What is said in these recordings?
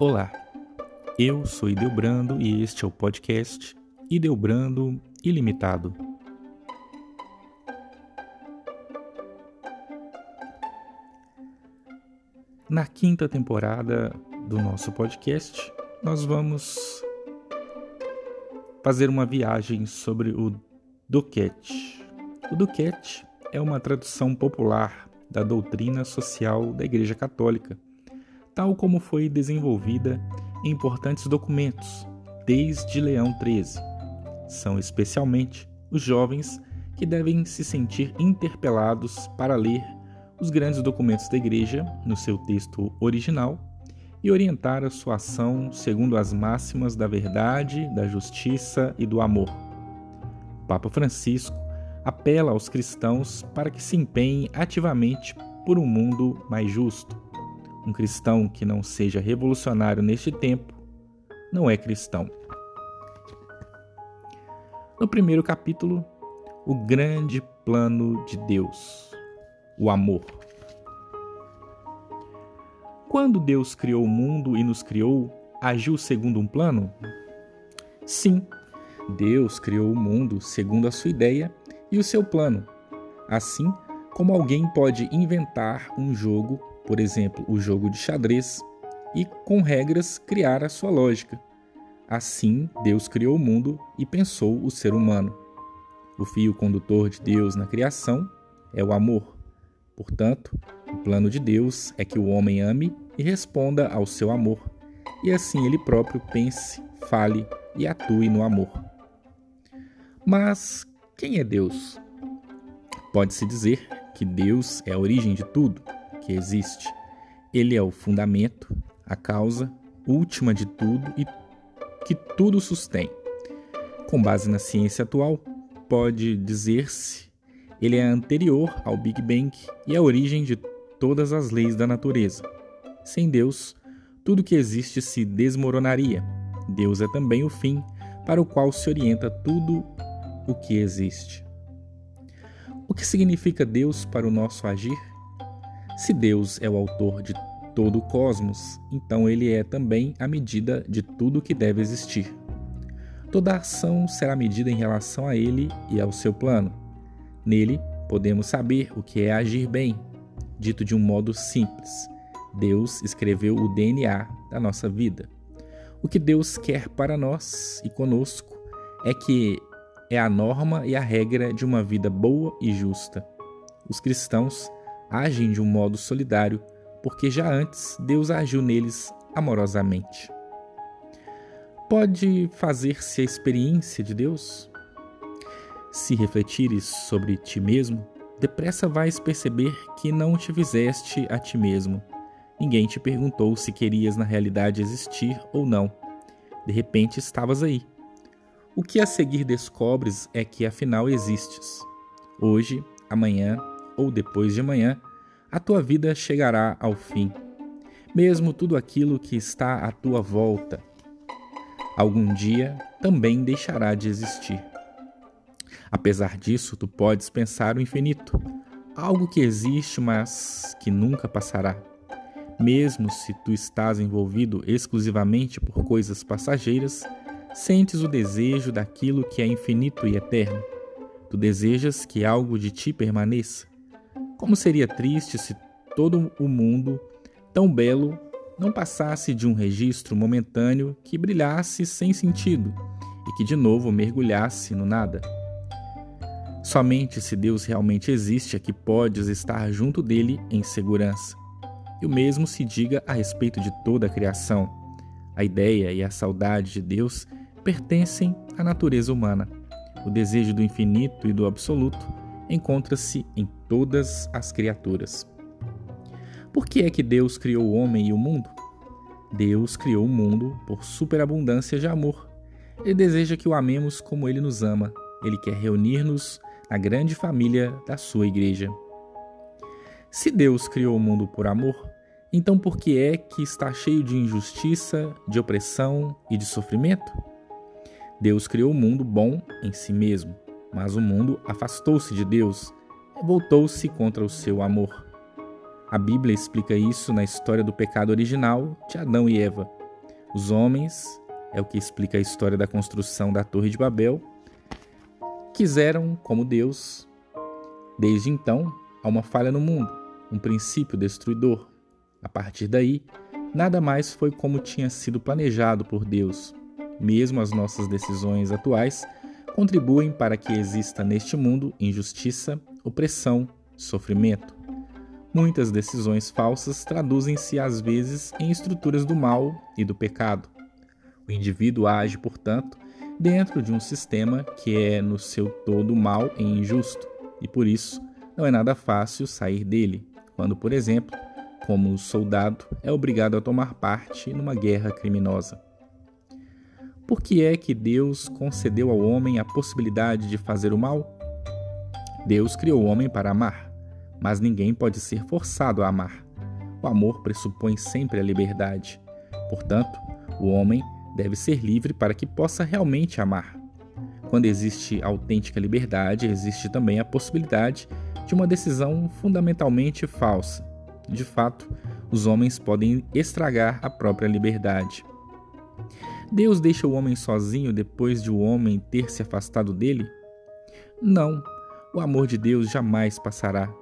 Olá, eu sou Ideobrando e este é o podcast Ideobrando Ilimitado. Na quinta temporada do nosso podcast, nós vamos fazer uma viagem sobre o Duquette. O Duquette é uma tradução popular da doutrina social da Igreja Católica tal como foi desenvolvida em importantes documentos, desde Leão XIII. São especialmente os jovens que devem se sentir interpelados para ler os grandes documentos da Igreja no seu texto original e orientar a sua ação segundo as máximas da verdade, da justiça e do amor. O Papa Francisco apela aos cristãos para que se empenhem ativamente por um mundo mais justo um cristão que não seja revolucionário neste tempo não é cristão. No primeiro capítulo, o grande plano de Deus, o amor. Quando Deus criou o mundo e nos criou, agiu segundo um plano? Sim, Deus criou o mundo segundo a sua ideia e o seu plano. Assim como alguém pode inventar um jogo por exemplo, o jogo de xadrez, e com regras criar a sua lógica. Assim, Deus criou o mundo e pensou o ser humano. O fio condutor de Deus na criação é o amor. Portanto, o plano de Deus é que o homem ame e responda ao seu amor, e assim ele próprio pense, fale e atue no amor. Mas quem é Deus? Pode-se dizer que Deus é a origem de tudo que existe. Ele é o fundamento, a causa última de tudo e que tudo sustém. Com base na ciência atual, pode dizer-se ele é anterior ao Big Bang e a origem de todas as leis da natureza. Sem Deus, tudo que existe se desmoronaria. Deus é também o fim para o qual se orienta tudo o que existe. O que significa Deus para o nosso agir? Se Deus é o autor de todo o cosmos, então ele é também a medida de tudo que deve existir. Toda ação será medida em relação a ele e ao seu plano. Nele, podemos saber o que é agir bem, dito de um modo simples. Deus escreveu o DNA da nossa vida. O que Deus quer para nós e conosco é que é a norma e a regra de uma vida boa e justa. Os cristãos agem de um modo solidário, porque já antes Deus agiu neles amorosamente. Pode fazer-se a experiência de Deus? Se refletires sobre ti mesmo, depressa vais perceber que não te fizeste a ti mesmo. Ninguém te perguntou se querias na realidade existir ou não. De repente estavas aí. O que a seguir descobres é que afinal existes. Hoje, amanhã ou depois de amanhã, a tua vida chegará ao fim. Mesmo tudo aquilo que está à tua volta, algum dia também deixará de existir. Apesar disso, tu podes pensar o infinito, algo que existe, mas que nunca passará. Mesmo se tu estás envolvido exclusivamente por coisas passageiras, sentes o desejo daquilo que é infinito e eterno. Tu desejas que algo de ti permaneça. Como seria triste se todo o mundo, tão belo, não passasse de um registro momentâneo que brilhasse sem sentido e que de novo mergulhasse no nada. Somente se Deus realmente existe é que podes estar junto dele em segurança. E o mesmo se diga a respeito de toda a criação. A ideia e a saudade de Deus pertencem à natureza humana. O desejo do infinito e do absoluto encontra-se em todas as criaturas. Por que é que Deus criou o homem e o mundo? Deus criou o mundo por superabundância de amor. Ele deseja que o amemos como ele nos ama. Ele quer reunir-nos na grande família da sua igreja. Se Deus criou o mundo por amor, então por que é que está cheio de injustiça, de opressão e de sofrimento? Deus criou o mundo bom em si mesmo. Mas o mundo afastou-se de Deus voltou-se contra o seu amor. A Bíblia explica isso na história do pecado original de Adão e Eva. Os homens, é o que explica a história da construção da Torre de Babel, quiseram como Deus. Desde então, há uma falha no mundo, um princípio destruidor. A partir daí, nada mais foi como tinha sido planejado por Deus. Mesmo as nossas decisões atuais contribuem para que exista neste mundo injustiça, opressão, sofrimento. Muitas decisões falsas traduzem-se às vezes em estruturas do mal e do pecado. O indivíduo age, portanto, dentro de um sistema que é no seu todo mal e injusto, e por isso não é nada fácil sair dele, quando, por exemplo, como soldado, é obrigado a tomar parte numa guerra criminosa. Por que é que Deus concedeu ao homem a possibilidade de fazer o mal? Deus criou o homem para amar, mas ninguém pode ser forçado a amar. O amor pressupõe sempre a liberdade. Portanto, o homem deve ser livre para que possa realmente amar. Quando existe autêntica liberdade, existe também a possibilidade de uma decisão fundamentalmente falsa. De fato, os homens podem estragar a própria liberdade. Deus deixa o homem sozinho depois de o homem ter se afastado dele? Não, o amor de Deus jamais passará.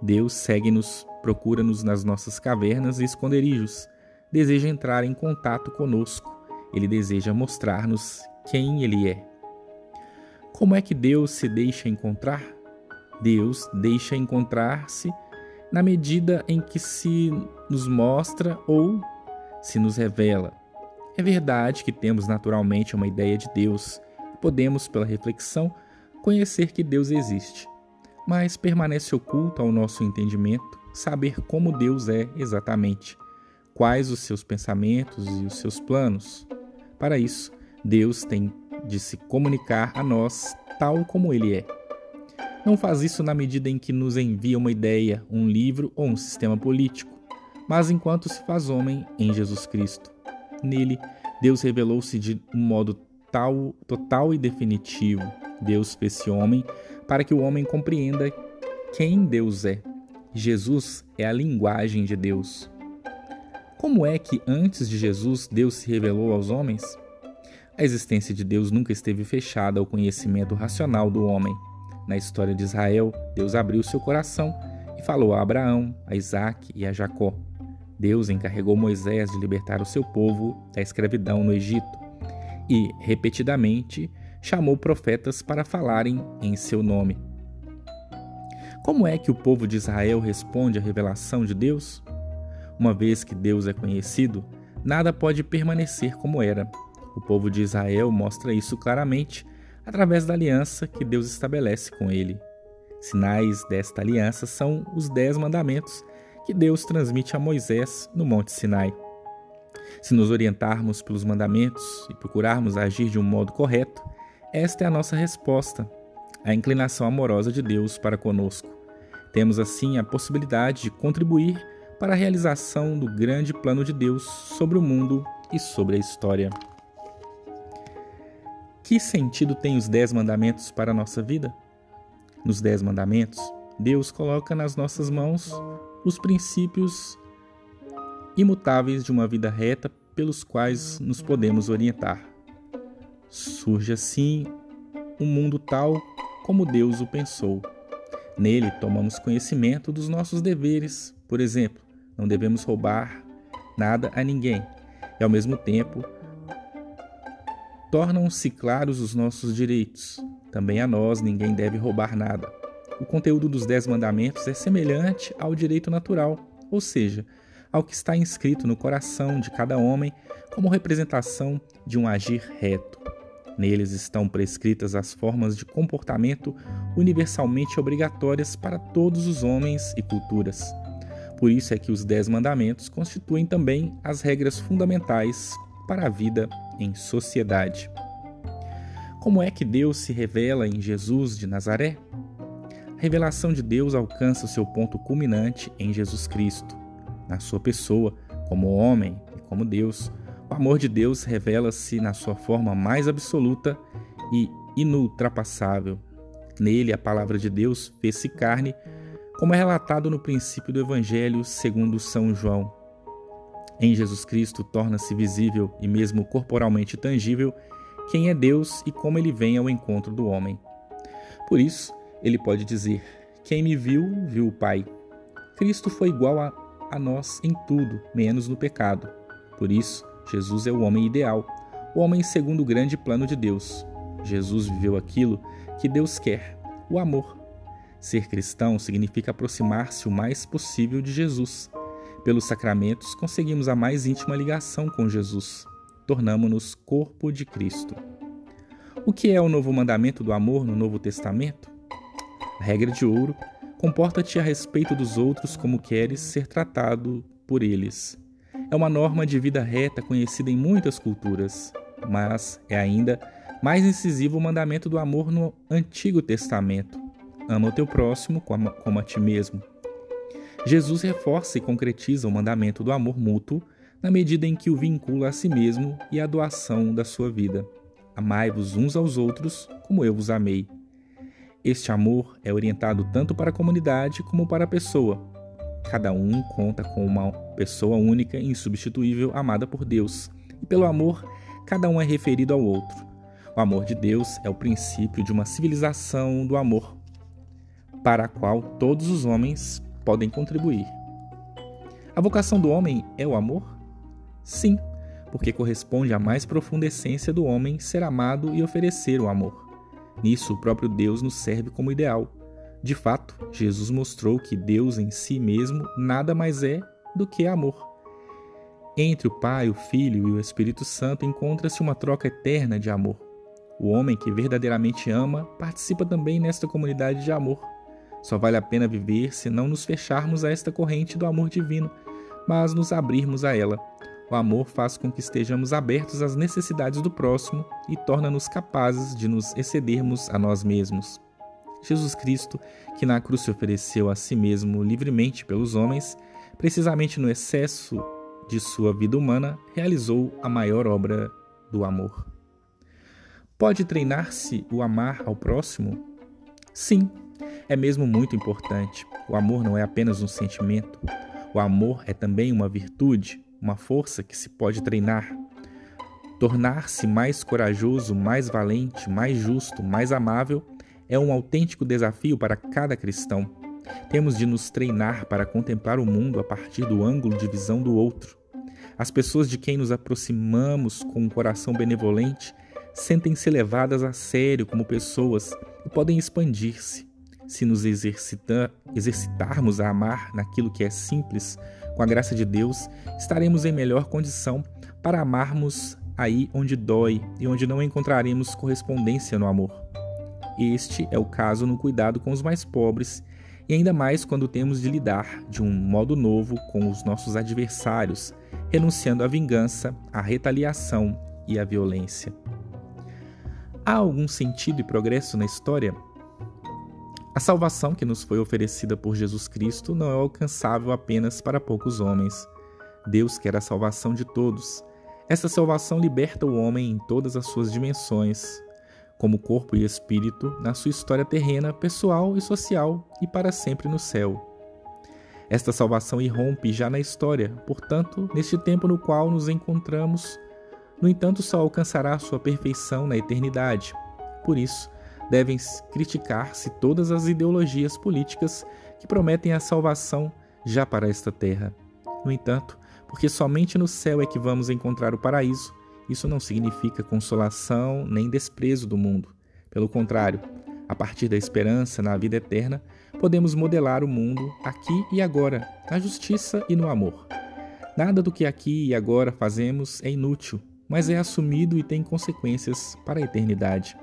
Deus segue-nos, procura-nos nas nossas cavernas e esconderijos, deseja entrar em contato conosco ele deseja mostrar-nos quem Ele é. Como é que Deus se deixa encontrar? Deus deixa encontrar-se na medida em que se nos mostra ou se nos revela. É verdade que temos naturalmente uma ideia de Deus podemos, pela reflexão, conhecer que Deus existe. Mas permanece oculto ao nosso entendimento saber como Deus é exatamente, quais os seus pensamentos e os seus planos. Para isso, Deus tem de se comunicar a nós tal como Ele é. Não faz isso na medida em que nos envia uma ideia, um livro ou um sistema político, mas enquanto se faz homem em Jesus Cristo. Nele, Deus revelou-se de um modo tal, total e definitivo. Deus fez-se homem para que o homem compreenda quem Deus é. Jesus é a linguagem de Deus. Como é que antes de Jesus Deus se revelou aos homens? A existência de Deus nunca esteve fechada ao conhecimento racional do homem. Na história de Israel, Deus abriu seu coração e falou a Abraão, a Isaac e a Jacó. Deus encarregou Moisés de libertar o seu povo da escravidão no Egito e, repetidamente, chamou profetas para falarem em seu nome. Como é que o povo de Israel responde à revelação de Deus? Uma vez que Deus é conhecido, nada pode permanecer como era. O povo de Israel mostra isso claramente através da aliança que Deus estabelece com ele. Sinais desta aliança são os Dez Mandamentos que Deus transmite a Moisés no Monte Sinai. Se nos orientarmos pelos mandamentos e procurarmos agir de um modo correto, esta é a nossa resposta à inclinação amorosa de Deus para conosco. Temos assim a possibilidade de contribuir para a realização do grande plano de Deus sobre o mundo e sobre a história. Que sentido tem os Dez Mandamentos para a nossa vida? Nos Dez Mandamentos, Deus coloca nas nossas mãos os princípios imutáveis de uma vida reta pelos quais nos podemos orientar. Surge assim um mundo tal como Deus o pensou. Nele tomamos conhecimento dos nossos deveres, por exemplo, não devemos roubar nada a ninguém. E ao mesmo tempo, tornam-se claros os nossos direitos. Também a nós ninguém deve roubar nada. O conteúdo dos Dez Mandamentos é semelhante ao direito natural, ou seja, ao que está inscrito no coração de cada homem como representação de um agir reto. Neles estão prescritas as formas de comportamento universalmente obrigatórias para todos os homens e culturas. Por isso é que os Dez Mandamentos constituem também as regras fundamentais para a vida em sociedade. Como é que Deus se revela em Jesus de Nazaré? A revelação de Deus alcança seu ponto culminante em Jesus Cristo. Na sua pessoa, como homem e como Deus, o amor de Deus revela-se na sua forma mais absoluta e inultrapassável. Nele, a palavra de Deus fez-se carne como é relatado no princípio do Evangelho segundo São João. Em Jesus Cristo torna-se visível e mesmo corporalmente tangível quem é Deus e como ele vem ao encontro do homem. Por isso, ele pode dizer: Quem me viu, viu o Pai. Cristo foi igual a, a nós em tudo, menos no pecado. Por isso, Jesus é o homem ideal, o homem segundo o grande plano de Deus. Jesus viveu aquilo que Deus quer, o amor. Ser cristão significa aproximar-se o mais possível de Jesus. Pelos sacramentos, conseguimos a mais íntima ligação com Jesus. Tornamo-nos corpo de Cristo. O que é o novo mandamento do amor no Novo Testamento? A regra de ouro: comporta-te a respeito dos outros como queres ser tratado por eles. É uma norma de vida reta conhecida em muitas culturas, mas é ainda mais incisivo o mandamento do amor no Antigo Testamento. Ama o teu próximo como a ti mesmo. Jesus reforça e concretiza o mandamento do amor mútuo na medida em que o vincula a si mesmo e à doação da sua vida. Amai-vos uns aos outros como eu vos amei. Este amor é orientado tanto para a comunidade como para a pessoa. Cada um conta com uma pessoa única e insubstituível amada por Deus, e pelo amor, cada um é referido ao outro. O amor de Deus é o princípio de uma civilização do amor, para a qual todos os homens podem contribuir. A vocação do homem é o amor? Sim, porque corresponde à mais profunda essência do homem ser amado e oferecer o amor. Nisso, o próprio Deus nos serve como ideal. De fato, Jesus mostrou que Deus em si mesmo nada mais é do que amor. Entre o Pai, o Filho e o Espírito Santo encontra-se uma troca eterna de amor. O homem que verdadeiramente ama participa também nesta comunidade de amor. Só vale a pena viver se não nos fecharmos a esta corrente do amor divino, mas nos abrirmos a ela. O amor faz com que estejamos abertos às necessidades do próximo e torna-nos capazes de nos excedermos a nós mesmos. Jesus Cristo, que na cruz se ofereceu a si mesmo livremente pelos homens, precisamente no excesso de sua vida humana, realizou a maior obra do amor. Pode treinar-se o amar ao próximo? Sim, é mesmo muito importante. O amor não é apenas um sentimento. O amor é também uma virtude, uma força que se pode treinar. Tornar-se mais corajoso, mais valente, mais justo, mais amável é um autêntico desafio para cada cristão. Temos de nos treinar para contemplar o mundo a partir do ângulo de visão do outro. As pessoas de quem nos aproximamos com um coração benevolente sentem-se levadas a sério como pessoas e podem expandir-se. Se nos exercitar, exercitarmos a amar naquilo que é simples, com a graça de Deus, estaremos em melhor condição para amarmos aí onde dói e onde não encontraremos correspondência no amor. Este é o caso no cuidado com os mais pobres e ainda mais quando temos de lidar de um modo novo com os nossos adversários, renunciando à vingança, à retaliação e à violência. Há algum sentido e progresso na história? A salvação que nos foi oferecida por Jesus Cristo não é alcançável apenas para poucos homens. Deus quer a salvação de todos. Essa salvação liberta o homem em todas as suas dimensões, como corpo e espírito, na sua história terrena, pessoal e social, e para sempre no céu. Esta salvação irrompe já na história, portanto, neste tempo no qual nos encontramos, no entanto, só alcançará sua perfeição na eternidade. Por isso, devem criticar-se todas as ideologias políticas que prometem a salvação já para esta terra. No entanto, porque somente no céu é que vamos encontrar o paraíso, isso não significa consolação nem desprezo do mundo. Pelo contrário, a partir da esperança na vida eterna, podemos modelar o mundo aqui e agora, na justiça e no amor. Nada do que aqui e agora fazemos é inútil, mas é assumido e tem consequências para a eternidade.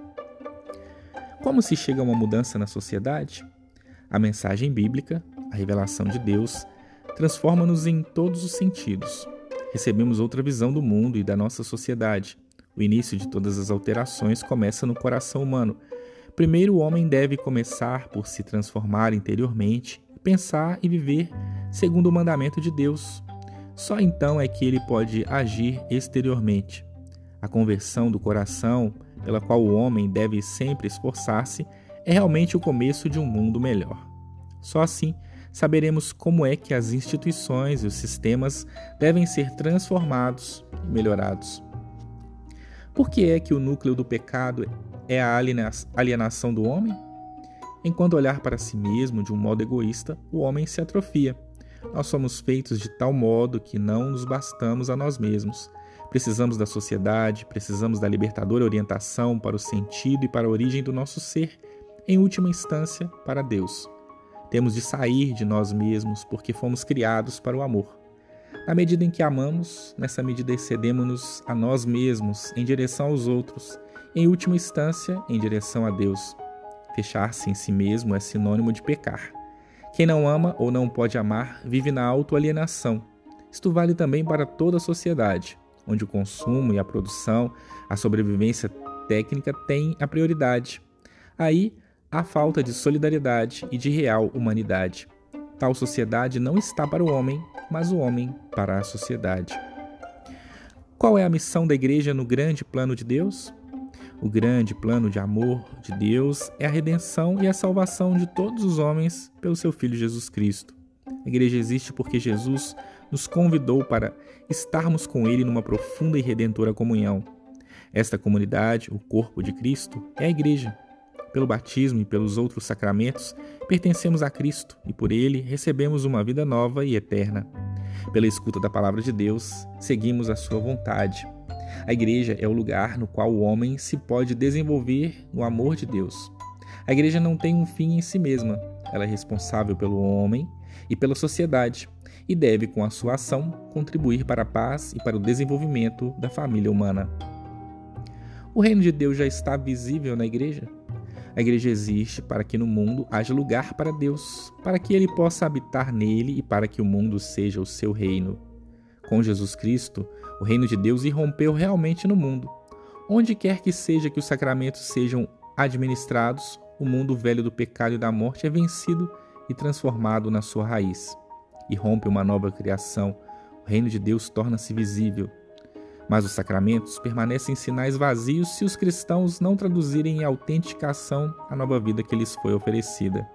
Como se chega a uma mudança na sociedade? A mensagem bíblica, a revelação de Deus, transforma-nos em todos os sentidos. Recebemos outra visão do mundo e da nossa sociedade. O início de todas as alterações começa no coração humano. Primeiro, o homem deve começar por se transformar interiormente, pensar e viver segundo o mandamento de Deus. Só então é que ele pode agir exteriormente. A conversão do coração pela qual o homem deve sempre esforçar-se, é realmente o começo de um mundo melhor. Só assim saberemos como é que as instituições e os sistemas devem ser transformados e melhorados. Por que é que o núcleo do pecado é a alienação do homem? Enquanto olhar para si mesmo de um modo egoísta, o homem se atrofia. Nós somos feitos de tal modo que não nos bastamos a nós mesmos. Precisamos da sociedade, precisamos da libertadora orientação para o sentido e para a origem do nosso ser, em última instância, para Deus. Temos de sair de nós mesmos porque fomos criados para o amor. Na medida em que amamos, nessa medida excedemos-nos a nós mesmos em direção aos outros, em última instância, em direção a Deus. Fechar-se em si mesmo é sinônimo de pecar. Quem não ama ou não pode amar vive na autoalienação. Isto vale também para toda a sociedade, onde o consumo e a produção, a sobrevivência técnica têm a prioridade. Aí a falta de solidariedade e de real humanidade. Tal sociedade não está para o homem, mas o homem para a sociedade. Qual é a missão da igreja no grande plano de Deus? O grande plano de amor de Deus é a redenção e a salvação de todos os homens pelo seu Filho Jesus Cristo. A igreja existe porque Jesus nos convidou para estarmos com Ele numa profunda e redentora comunhão. Esta comunidade, o corpo de Cristo, é a igreja, pelo batismo e pelos outros sacramentos, pertencemos a Cristo e por ele recebemos uma vida nova e eterna. Pela escuta da palavra de Deus, seguimos a sua vontade. A igreja é o lugar no qual o homem se pode desenvolver no amor de Deus. A igreja não tem um fim em si mesma, ela é responsável pelo homem e pela sociedade e deve, com a sua ação, contribuir para a paz e para o desenvolvimento da família humana. O reino de Deus já está visível na igreja? A igreja existe para que no mundo haja lugar para Deus, para que ele possa habitar nele e para que o mundo seja o seu reino. Com Jesus Cristo, o reino de Deus irrompeu realmente no mundo. Onde quer que seja que os sacramentos sejam administrados, o mundo velho do pecado e da morte é vencido e transformado na sua raiz. Irrompe uma nova criação, o reino de Deus torna-se visível. Mas os sacramentos permanecem sinais vazios se os cristãos não traduzirem em autenticação a nova vida que lhes foi oferecida.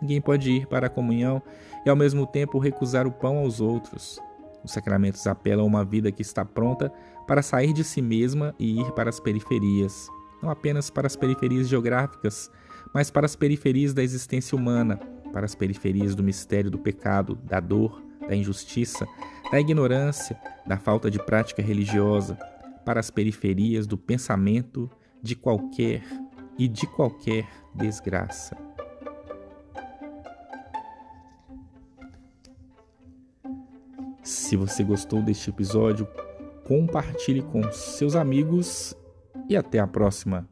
Ninguém pode ir para a comunhão e ao mesmo tempo recusar o pão aos outros. Os sacramentos apelam a uma vida que está pronta para sair de si mesma e ir para as periferias, não apenas para as periferias geográficas, mas para as periferias da existência humana, para as periferias do mistério do pecado, da dor, da injustiça, da ignorância, da falta de prática religiosa, para as periferias do pensamento de qualquer e de qualquer desgraça. Se você gostou deste episódio, compartilhe com seus amigos e até a próxima.